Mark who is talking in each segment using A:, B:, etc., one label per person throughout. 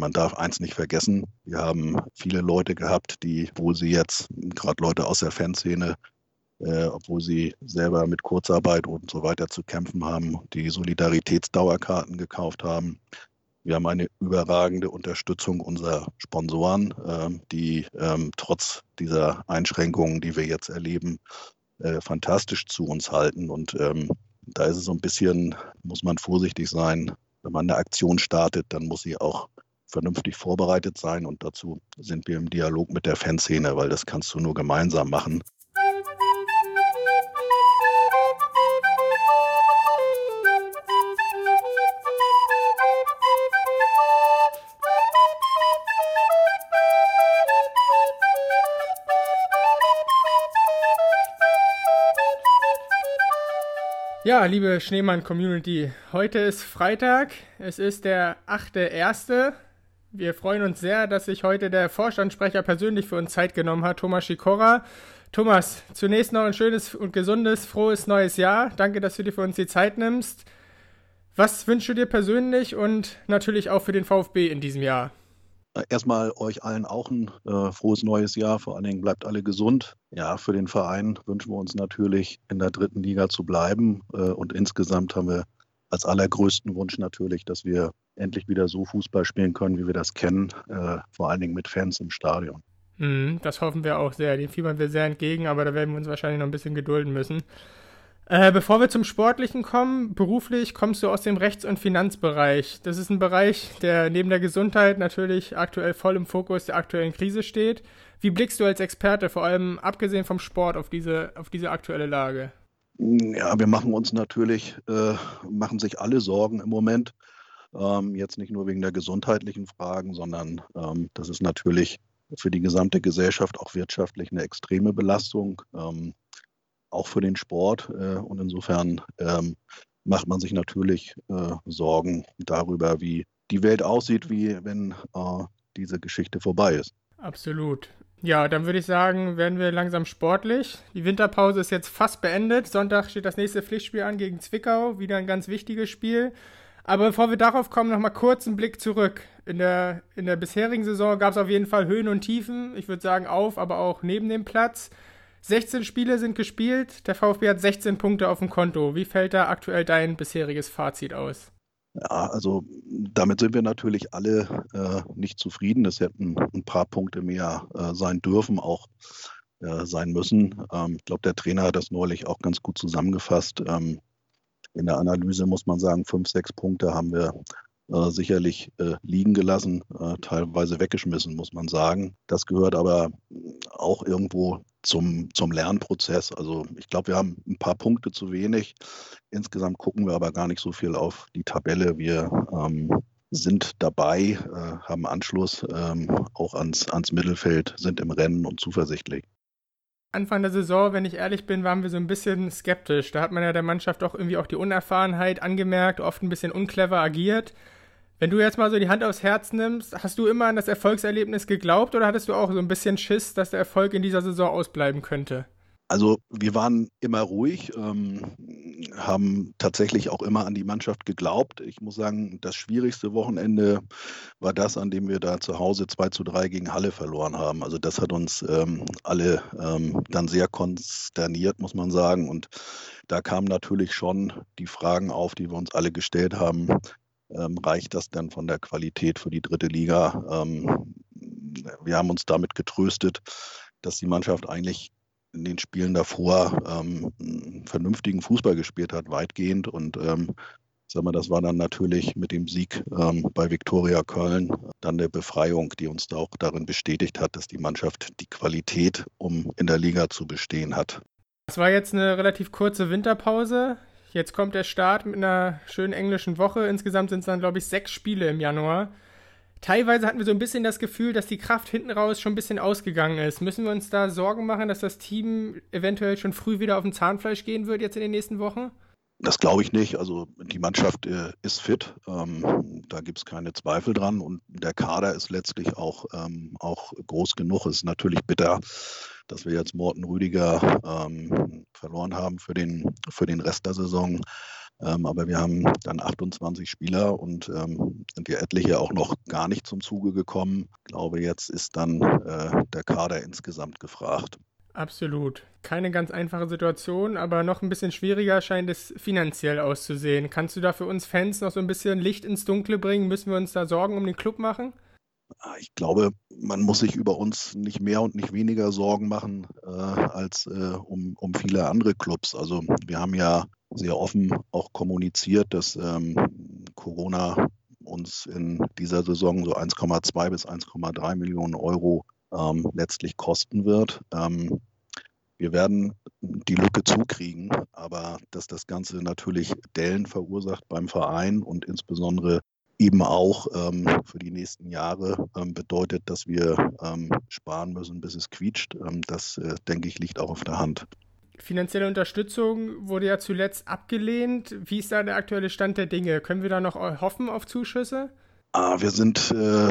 A: Man darf eins nicht vergessen, wir haben viele Leute gehabt, die, wo sie jetzt, gerade Leute aus der Fanszene, äh, obwohl sie selber mit Kurzarbeit und so weiter zu kämpfen haben, die Solidaritätsdauerkarten gekauft haben. Wir haben eine überragende Unterstützung unserer Sponsoren, äh, die ähm, trotz dieser Einschränkungen, die wir jetzt erleben, äh, fantastisch zu uns halten. Und ähm, da ist es so ein bisschen, muss man vorsichtig sein. Wenn man eine Aktion startet, dann muss sie auch vernünftig vorbereitet sein. Und dazu sind wir im Dialog mit der Fanszene, weil das kannst du nur gemeinsam machen.
B: Ja, liebe Schneemann-Community, heute ist Freitag, es ist der 8.1. Wir freuen uns sehr, dass sich heute der Vorstandssprecher persönlich für uns Zeit genommen hat, Thomas Schikora. Thomas, zunächst noch ein schönes und gesundes, frohes neues Jahr. Danke, dass du dir für uns die Zeit nimmst. Was wünschst du dir persönlich und natürlich auch für den VfB in diesem Jahr?
A: Erstmal euch allen auch ein äh, frohes neues Jahr. Vor allen Dingen bleibt alle gesund. Ja, für den Verein wünschen wir uns natürlich in der dritten Liga zu bleiben. Äh, und insgesamt haben wir als allergrößten Wunsch natürlich, dass wir endlich wieder so Fußball spielen können, wie wir das kennen. Äh, vor allen Dingen mit Fans im Stadion.
B: Mm, das hoffen wir auch sehr. Dem fiebern wir sehr entgegen, aber da werden wir uns wahrscheinlich noch ein bisschen gedulden müssen. Äh, bevor wir zum Sportlichen kommen, beruflich kommst du aus dem Rechts- und Finanzbereich. Das ist ein Bereich, der neben der Gesundheit natürlich aktuell voll im Fokus der aktuellen Krise steht. Wie blickst du als Experte, vor allem abgesehen vom Sport, auf diese, auf diese aktuelle Lage?
A: Ja, wir machen uns natürlich, äh, machen sich alle Sorgen im Moment. Ähm, jetzt nicht nur wegen der gesundheitlichen Fragen, sondern ähm, das ist natürlich für die gesamte Gesellschaft auch wirtschaftlich eine extreme Belastung. Ähm, auch für den Sport. Äh, und insofern ähm, macht man sich natürlich äh, Sorgen darüber, wie die Welt aussieht, wie wenn äh, diese Geschichte vorbei ist.
B: Absolut. Ja, dann würde ich sagen, werden wir langsam sportlich. Die Winterpause ist jetzt fast beendet. Sonntag steht das nächste Pflichtspiel an gegen Zwickau. Wieder ein ganz wichtiges Spiel. Aber bevor wir darauf kommen, nochmal kurz einen Blick zurück. In der, in der bisherigen Saison gab es auf jeden Fall Höhen und Tiefen. Ich würde sagen auf, aber auch neben dem Platz. 16 Spiele sind gespielt, der VfB hat 16 Punkte auf dem Konto. Wie fällt da aktuell dein bisheriges Fazit aus?
A: Ja, also damit sind wir natürlich alle äh, nicht zufrieden. Es hätten ein paar Punkte mehr äh, sein dürfen, auch äh, sein müssen. Ähm, ich glaube, der Trainer hat das neulich auch ganz gut zusammengefasst. Ähm, in der Analyse muss man sagen, fünf, sechs Punkte haben wir äh, sicherlich äh, liegen gelassen, äh, teilweise weggeschmissen, muss man sagen. Das gehört aber auch irgendwo zum, zum Lernprozess. Also ich glaube, wir haben ein paar Punkte zu wenig. Insgesamt gucken wir aber gar nicht so viel auf die Tabelle. Wir ähm, sind dabei, äh, haben Anschluss ähm, auch ans, ans Mittelfeld, sind im Rennen und zuversichtlich.
B: Anfang der Saison, wenn ich ehrlich bin, waren wir so ein bisschen skeptisch. Da hat man ja der Mannschaft doch irgendwie auch die Unerfahrenheit angemerkt, oft ein bisschen unclever agiert. Wenn du jetzt mal so die Hand aufs Herz nimmst, hast du immer an das Erfolgserlebnis geglaubt oder hattest du auch so ein bisschen Schiss, dass der Erfolg in dieser Saison ausbleiben könnte?
A: Also wir waren immer ruhig, ähm, haben tatsächlich auch immer an die Mannschaft geglaubt. Ich muss sagen, das schwierigste Wochenende war das, an dem wir da zu Hause 2 zu 3 gegen Halle verloren haben. Also das hat uns ähm, alle ähm, dann sehr konsterniert, muss man sagen. Und da kamen natürlich schon die Fragen auf, die wir uns alle gestellt haben ähm, reicht das denn von der Qualität für die dritte Liga? Ähm, wir haben uns damit getröstet, dass die Mannschaft eigentlich in den Spielen davor ähm, vernünftigen Fußball gespielt hat, weitgehend. Und ähm, sag mal, das war dann natürlich mit dem Sieg ähm, bei Viktoria Köln dann eine Befreiung, die uns da auch darin bestätigt hat, dass die Mannschaft die Qualität, um in der Liga zu bestehen hat.
B: Es war jetzt eine relativ kurze Winterpause. Jetzt kommt der Start mit einer schönen englischen Woche. Insgesamt sind es dann, glaube ich, sechs Spiele im Januar. Teilweise hatten wir so ein bisschen das Gefühl, dass die Kraft hinten raus schon ein bisschen ausgegangen ist. Müssen wir uns da Sorgen machen, dass das Team eventuell schon früh wieder auf dem Zahnfleisch gehen wird jetzt in den nächsten Wochen?
A: Das glaube ich nicht. Also die Mannschaft äh, ist fit. Ähm, da gibt es keine Zweifel dran. Und der Kader ist letztlich auch, ähm, auch groß genug. Es ist natürlich bitter, dass wir jetzt Morten Rüdiger ähm, verloren haben für den, für den Rest der Saison. Ähm, aber wir haben dann 28 Spieler und ähm, sind ja etliche auch noch gar nicht zum Zuge gekommen. Ich glaube, jetzt ist dann äh, der Kader insgesamt gefragt.
B: Absolut. Keine ganz einfache Situation, aber noch ein bisschen schwieriger scheint es finanziell auszusehen. Kannst du da für uns Fans noch so ein bisschen Licht ins Dunkle bringen? Müssen wir uns da Sorgen um den Club machen?
A: Ah, ich glaube, man muss sich über uns nicht mehr und nicht weniger Sorgen machen äh, als äh, um, um viele andere Clubs. Also wir haben ja sehr offen auch kommuniziert, dass ähm, Corona uns in dieser Saison so 1,2 bis 1,3 Millionen Euro ähm, letztlich kosten wird. Ähm, wir werden die Lücke zukriegen, aber dass das Ganze natürlich Dellen verursacht beim Verein und insbesondere eben auch ähm, für die nächsten Jahre ähm, bedeutet, dass wir ähm, sparen müssen, bis es quietscht. Ähm, das, äh, denke ich, liegt auch auf der Hand.
B: Finanzielle Unterstützung wurde ja zuletzt abgelehnt. Wie ist da der aktuelle Stand der Dinge? Können wir da noch hoffen auf Zuschüsse?
A: Ah, wir sind äh,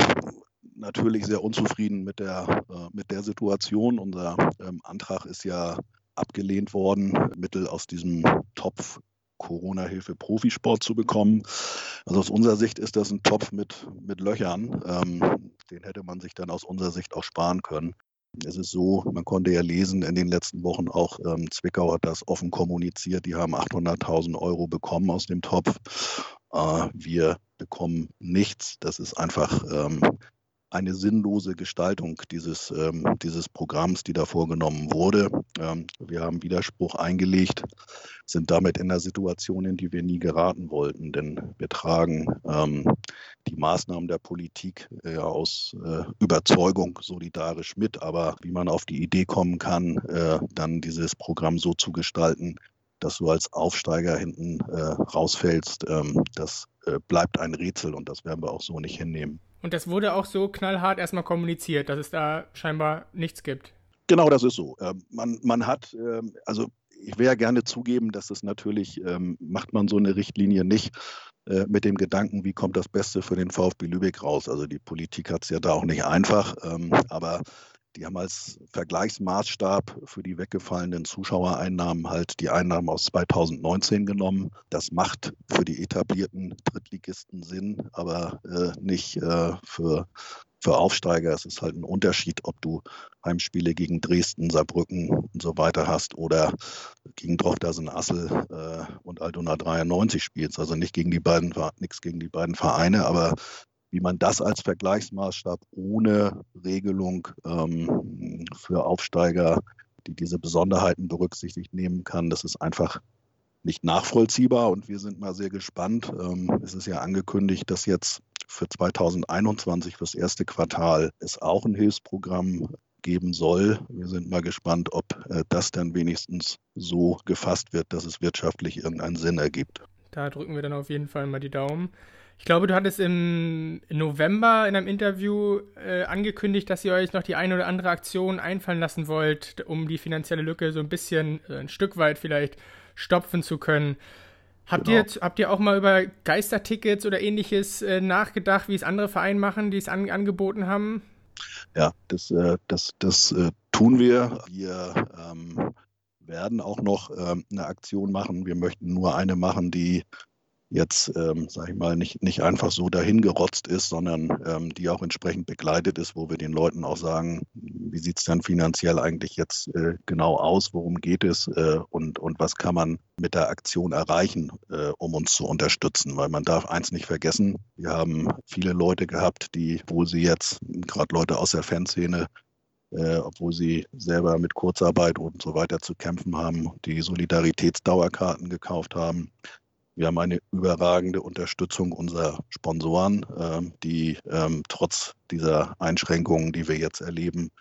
A: natürlich sehr unzufrieden mit der, äh, mit der Situation. Unser ähm, Antrag ist ja abgelehnt worden, Mittel aus diesem Topf Corona-Hilfe Profisport zu bekommen. Also aus unserer Sicht ist das ein Topf mit, mit Löchern. Ähm, den hätte man sich dann aus unserer Sicht auch sparen können. Es ist so, man konnte ja lesen in den letzten Wochen auch, ähm, Zwickau hat das offen kommuniziert, die haben 800.000 Euro bekommen aus dem Topf. Äh, wir bekommen nichts. Das ist einfach ähm, eine sinnlose Gestaltung dieses, ähm, dieses Programms, die da vorgenommen wurde. Ähm, wir haben Widerspruch eingelegt, sind damit in einer Situation, in die wir nie geraten wollten, denn wir tragen ähm, die Maßnahmen der Politik äh, aus äh, Überzeugung solidarisch mit, aber wie man auf die Idee kommen kann, äh, dann dieses Programm so zu gestalten, dass du als Aufsteiger hinten äh, rausfällst, ähm, das äh, bleibt ein Rätsel und das werden wir auch so nicht hinnehmen.
B: Und das wurde auch so knallhart erstmal kommuniziert, dass es da scheinbar nichts gibt.
A: Genau, das ist so. Ähm, man, man hat, ähm, also ich wäre ja gerne zugeben, dass es natürlich, ähm, macht man so eine Richtlinie nicht äh, mit dem Gedanken, wie kommt das Beste für den VfB Lübeck raus. Also die Politik hat es ja da auch nicht einfach, aber die haben als Vergleichsmaßstab für die weggefallenen Zuschauereinnahmen halt die Einnahmen aus 2019 genommen. Das macht für die etablierten Drittligisten Sinn, aber äh, nicht äh, für, für Aufsteiger. Es ist halt ein Unterschied, ob du Heimspiele gegen Dresden, Saarbrücken und so weiter hast oder gegen Drochtersen Assel äh, und Altona 93 spielst. Also nicht gegen die beiden, nichts gegen die beiden Vereine, aber wie man das als Vergleichsmaßstab ohne Regelung ähm, für Aufsteiger, die diese Besonderheiten berücksichtigt nehmen kann, das ist einfach nicht nachvollziehbar und wir sind mal sehr gespannt. Ähm, es ist ja angekündigt, dass jetzt für 2021, fürs erste Quartal, es auch ein Hilfsprogramm geben soll. Wir sind mal gespannt, ob äh, das dann wenigstens so gefasst wird, dass es wirtschaftlich irgendeinen Sinn ergibt.
B: Da drücken wir dann auf jeden Fall mal die Daumen. Ich glaube, du hattest im November in einem Interview äh, angekündigt, dass ihr euch noch die eine oder andere Aktion einfallen lassen wollt, um die finanzielle Lücke so ein bisschen, äh, ein Stück weit vielleicht stopfen zu können. Habt, genau. ihr, habt ihr auch mal über Geistertickets oder ähnliches äh, nachgedacht, wie es andere Vereine machen, die es an, angeboten haben?
A: Ja, das, äh, das, das äh, tun wir. Wir ähm, werden auch noch ähm, eine Aktion machen. Wir möchten nur eine machen, die jetzt, ähm, sage ich mal, nicht, nicht einfach so dahingerotzt ist, sondern ähm, die auch entsprechend begleitet ist, wo wir den Leuten auch sagen, wie sieht es dann finanziell eigentlich jetzt äh, genau aus, worum geht es äh, und, und was kann man mit der Aktion erreichen, äh, um uns zu unterstützen. Weil man darf eins nicht vergessen, wir haben viele Leute gehabt, die, wo sie jetzt, gerade Leute aus der Fanszene, äh, obwohl sie selber mit Kurzarbeit und so weiter zu kämpfen haben, die Solidaritätsdauerkarten gekauft haben, wir haben eine überragende Unterstützung unserer Sponsoren, ähm, die ähm, trotz dieser Einschränkungen, die wir jetzt erleben,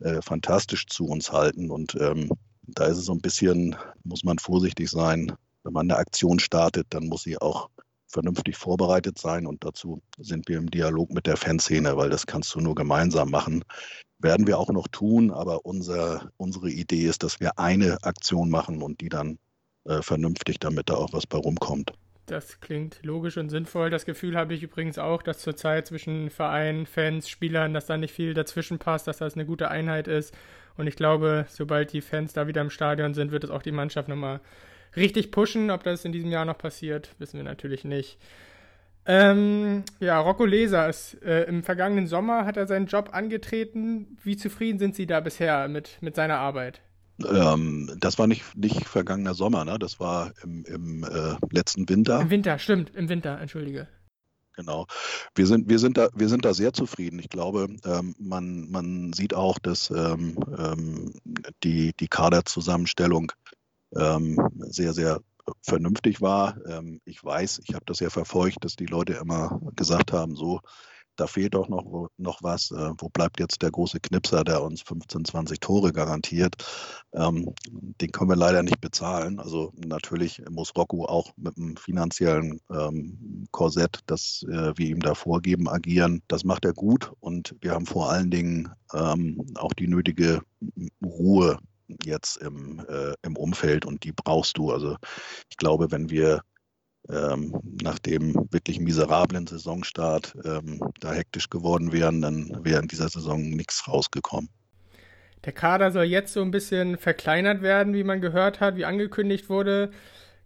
A: äh, fantastisch zu uns halten. Und ähm, da ist es so ein bisschen, muss man vorsichtig sein. Wenn man eine Aktion startet, dann muss sie auch vernünftig vorbereitet sein. Und dazu sind wir im Dialog mit der Fanszene, weil das kannst du nur gemeinsam machen. Werden wir auch noch tun, aber unser, unsere Idee ist, dass wir eine Aktion machen und die dann äh, vernünftig, damit da auch was bei rumkommt.
B: Das klingt logisch und sinnvoll. Das Gefühl habe ich übrigens auch, dass zurzeit zwischen Verein, Fans, Spielern, dass da nicht viel dazwischen passt, dass das eine gute Einheit ist. Und ich glaube, sobald die Fans da wieder im Stadion sind, wird es auch die Mannschaft nochmal richtig pushen. Ob das in diesem Jahr noch passiert, wissen wir natürlich nicht. Ähm, ja, Rocco Leser ist äh, im vergangenen Sommer hat er seinen Job angetreten. Wie zufrieden sind Sie da bisher mit, mit seiner Arbeit?
A: Ähm, das war nicht, nicht vergangener Sommer, ne? Das war im, im äh, letzten Winter.
B: Im Winter, stimmt, im Winter, entschuldige.
A: Genau. Wir sind, wir sind, da, wir sind da sehr zufrieden. Ich glaube, ähm, man, man sieht auch, dass ähm, ähm die, die Kaderzusammenstellung sehr, sehr vernünftig war. Ähm, ich weiß, ich habe das ja verfolgt, dass die Leute immer gesagt haben, so, da fehlt doch noch, noch was. Äh, wo bleibt jetzt der große Knipser, der uns 15, 20 Tore garantiert? Ähm, den können wir leider nicht bezahlen. Also natürlich muss Rocco auch mit einem finanziellen ähm, Korsett, das äh, wir ihm da vorgeben, agieren. Das macht er gut und wir haben vor allen Dingen ähm, auch die nötige Ruhe jetzt im, äh, im Umfeld und die brauchst du. Also ich glaube, wenn wir ähm, nach dem wirklich miserablen Saisonstart ähm, da hektisch geworden wären, dann wäre in dieser Saison nichts rausgekommen.
B: Der Kader soll jetzt so ein bisschen verkleinert werden, wie man gehört hat, wie angekündigt wurde.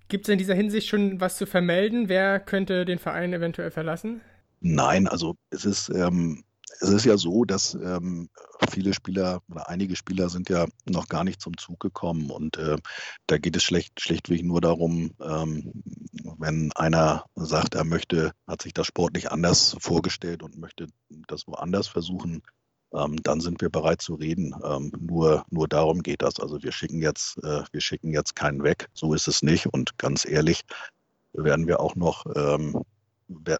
B: Gibt es in dieser Hinsicht schon was zu vermelden? Wer könnte den Verein eventuell verlassen?
A: Nein, also es ist ähm, es ist ja so, dass ähm, viele Spieler oder einige Spieler sind ja noch gar nicht zum Zug gekommen und äh, da geht es schlecht, schlichtweg nur darum, ähm, wenn einer sagt, er möchte, hat sich das sportlich anders vorgestellt und möchte das woanders versuchen, ähm, dann sind wir bereit zu reden. Ähm, nur, nur darum geht das. Also wir schicken jetzt, äh, wir schicken jetzt keinen weg. So ist es nicht. Und ganz ehrlich, werden wir auch noch ähm,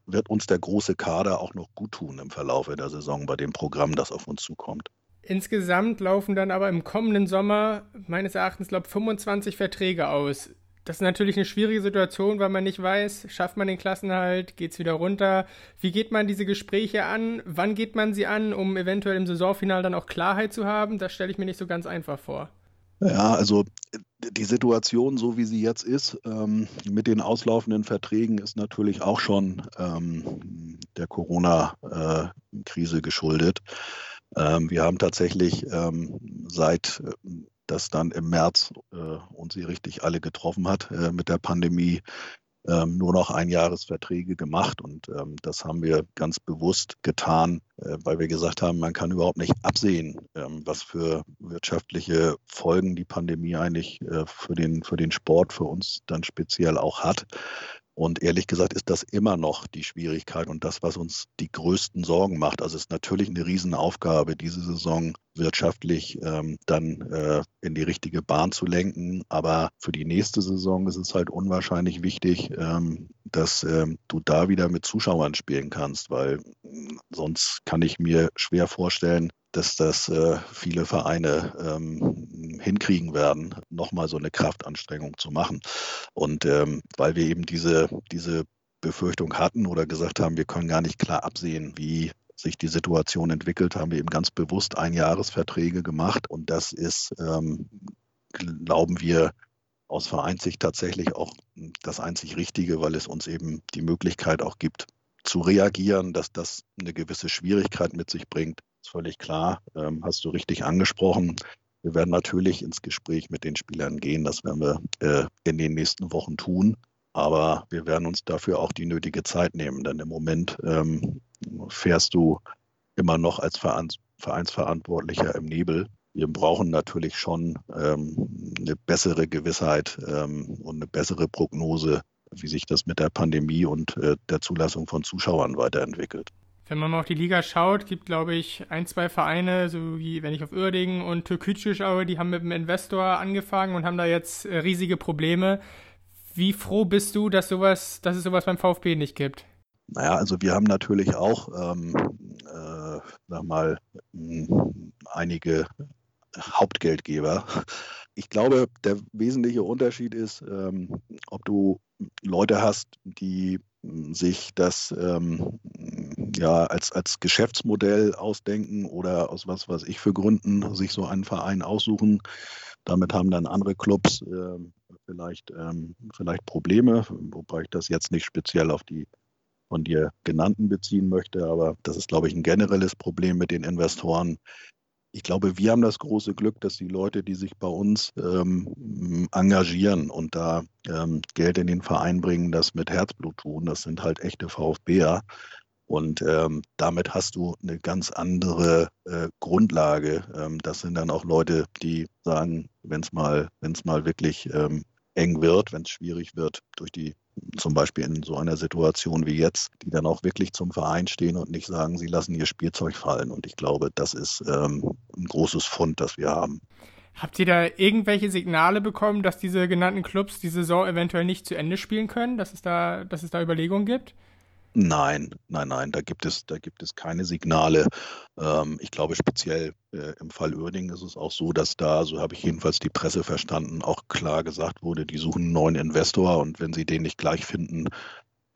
A: wird uns der große Kader auch noch gut tun im Verlauf der Saison bei dem Programm, das auf uns zukommt.
B: Insgesamt laufen dann aber im kommenden Sommer meines Erachtens, glaube ich, 25 Verträge aus. Das ist natürlich eine schwierige Situation, weil man nicht weiß, schafft man den Klassenhalt, geht es wieder runter. Wie geht man diese Gespräche an? Wann geht man sie an, um eventuell im Saisonfinal dann auch Klarheit zu haben? Das stelle ich mir nicht so ganz einfach vor.
A: Ja, also die Situation, so wie sie jetzt ist, ähm, mit den auslaufenden Verträgen, ist natürlich auch schon ähm, der Corona-Krise äh, geschuldet. Ähm, wir haben tatsächlich ähm, seit äh, das dann im März äh, uns sie richtig alle getroffen hat äh, mit der Pandemie, ähm, nur noch Einjahresverträge gemacht. Und ähm, das haben wir ganz bewusst getan, äh, weil wir gesagt haben, man kann überhaupt nicht absehen, ähm, was für wirtschaftliche Folgen die Pandemie eigentlich äh, für, den, für den Sport, für uns dann speziell auch hat. Und ehrlich gesagt ist das immer noch die Schwierigkeit und das, was uns die größten Sorgen macht. Also es ist natürlich eine Riesenaufgabe, diese Saison wirtschaftlich ähm, dann äh, in die richtige Bahn zu lenken. Aber für die nächste Saison ist es halt unwahrscheinlich wichtig, ähm, dass ähm, du da wieder mit Zuschauern spielen kannst, weil sonst kann ich mir schwer vorstellen, dass das äh, viele Vereine ähm, hinkriegen werden, nochmal so eine Kraftanstrengung zu machen. Und ähm, weil wir eben diese, diese Befürchtung hatten oder gesagt haben, wir können gar nicht klar absehen, wie sich die Situation entwickelt, haben wir eben ganz bewusst Einjahresverträge gemacht. Und das ist, ähm, glauben wir, aus Vereinssicht tatsächlich auch das einzig Richtige, weil es uns eben die Möglichkeit auch gibt, zu reagieren, dass das eine gewisse Schwierigkeit mit sich bringt, ist völlig klar. Ähm, hast du richtig angesprochen. Wir werden natürlich ins Gespräch mit den Spielern gehen. Das werden wir äh, in den nächsten Wochen tun. Aber wir werden uns dafür auch die nötige Zeit nehmen. Denn im Moment ähm, fährst du immer noch als Vereins Vereinsverantwortlicher im Nebel. Wir brauchen natürlich schon ähm, eine bessere Gewissheit ähm, und eine bessere Prognose, wie sich das mit der Pandemie und äh, der Zulassung von Zuschauern weiterentwickelt.
B: Wenn man mal auf die Liga schaut, gibt glaube ich ein, zwei Vereine, so wie wenn ich auf Uerdingen und Türkgücü schaue, die haben mit dem Investor angefangen und haben da jetzt äh, riesige Probleme. Wie froh bist du, dass sowas, dass es sowas beim VfB nicht gibt?
A: Naja, also wir haben natürlich auch, ähm, äh, sag mal, einige Hauptgeldgeber. Ich glaube, der wesentliche Unterschied ist, ähm, ob du Leute hast, die sich das ähm, ja als, als Geschäftsmodell ausdenken oder aus was weiß ich für Gründen sich so einen Verein aussuchen. Damit haben dann andere Clubs äh, vielleicht, ähm, vielleicht Probleme, wobei ich das jetzt nicht speziell auf die von dir genannten beziehen möchte, aber das ist, glaube ich, ein generelles Problem mit den Investoren. ich glaube, wir haben das große Glück, dass die Leute, die sich bei uns ähm, engagieren und da ähm, Geld in den Verein bringen, das mit Herzblut tun, das sind halt echte VfBer. Und ähm, damit hast du eine ganz andere äh, Grundlage. Ähm, das sind dann auch Leute, die sagen, wenn es mal, wenn es mal wirklich ähm, eng wird, wenn es schwierig wird, durch die zum Beispiel in so einer Situation wie jetzt, die dann auch wirklich zum Verein stehen und nicht sagen, sie lassen ihr Spielzeug fallen. Und ich glaube, das ist ähm, ein großes Fund, das wir haben.
B: Habt ihr da irgendwelche Signale bekommen, dass diese genannten Clubs die Saison eventuell nicht zu Ende spielen können, dass es da, dass es da Überlegungen gibt?
A: Nein, nein, nein, da gibt es, da gibt es keine Signale. Ähm, ich glaube, speziell äh, im Fall Uerdingen ist es auch so, dass da, so habe ich jedenfalls die Presse verstanden, auch klar gesagt wurde, die suchen einen neuen Investor und wenn sie den nicht gleich finden,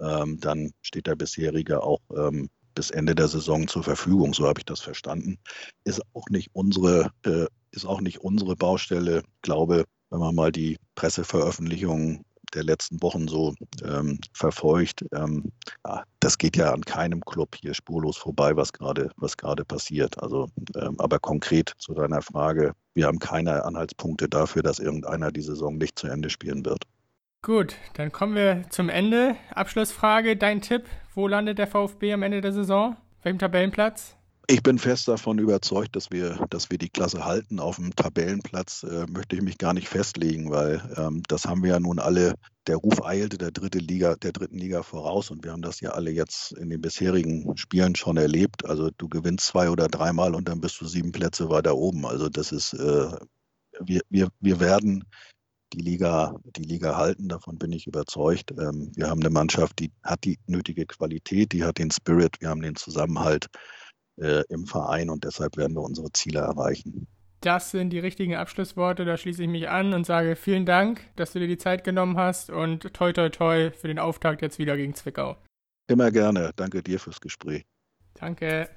A: ähm, dann steht der bisherige auch ähm, bis Ende der Saison zur Verfügung. So habe ich das verstanden. Ist auch nicht unsere, äh, ist auch nicht unsere Baustelle. Ich glaube, wenn man mal die Presseveröffentlichungen der letzten Wochen so ähm, verfolgt. Ähm, ja, das geht ja an keinem Club hier spurlos vorbei, was gerade was passiert. Also, ähm, aber konkret zu deiner Frage, wir haben keine Anhaltspunkte dafür, dass irgendeiner die Saison nicht zu Ende spielen wird.
B: Gut, dann kommen wir zum Ende. Abschlussfrage, dein Tipp, wo landet der VfB am Ende der Saison? Welchem Tabellenplatz?
A: Ich bin fest davon überzeugt, dass wir, dass wir die Klasse halten. Auf dem Tabellenplatz äh, möchte ich mich gar nicht festlegen, weil ähm, das haben wir ja nun alle, der Ruf eilte der dritte Liga, der dritten Liga voraus und wir haben das ja alle jetzt in den bisherigen Spielen schon erlebt. Also du gewinnst zwei oder dreimal und dann bist du sieben Plätze weiter oben. Also das ist, äh, wir, wir, wir werden die Liga, die Liga halten, davon bin ich überzeugt. Ähm, wir haben eine Mannschaft, die hat die nötige Qualität, die hat den Spirit, wir haben den Zusammenhalt äh, im Verein und deshalb werden wir unsere Ziele erreichen.
B: Das sind die richtigen Abschlussworte, da schließe ich mich an und sage vielen Dank, dass du dir die Zeit genommen hast und toi toi toi für den Auftakt jetzt wieder gegen Zwickau.
A: Immer gerne. Danke dir fürs Gespräch.
B: Danke.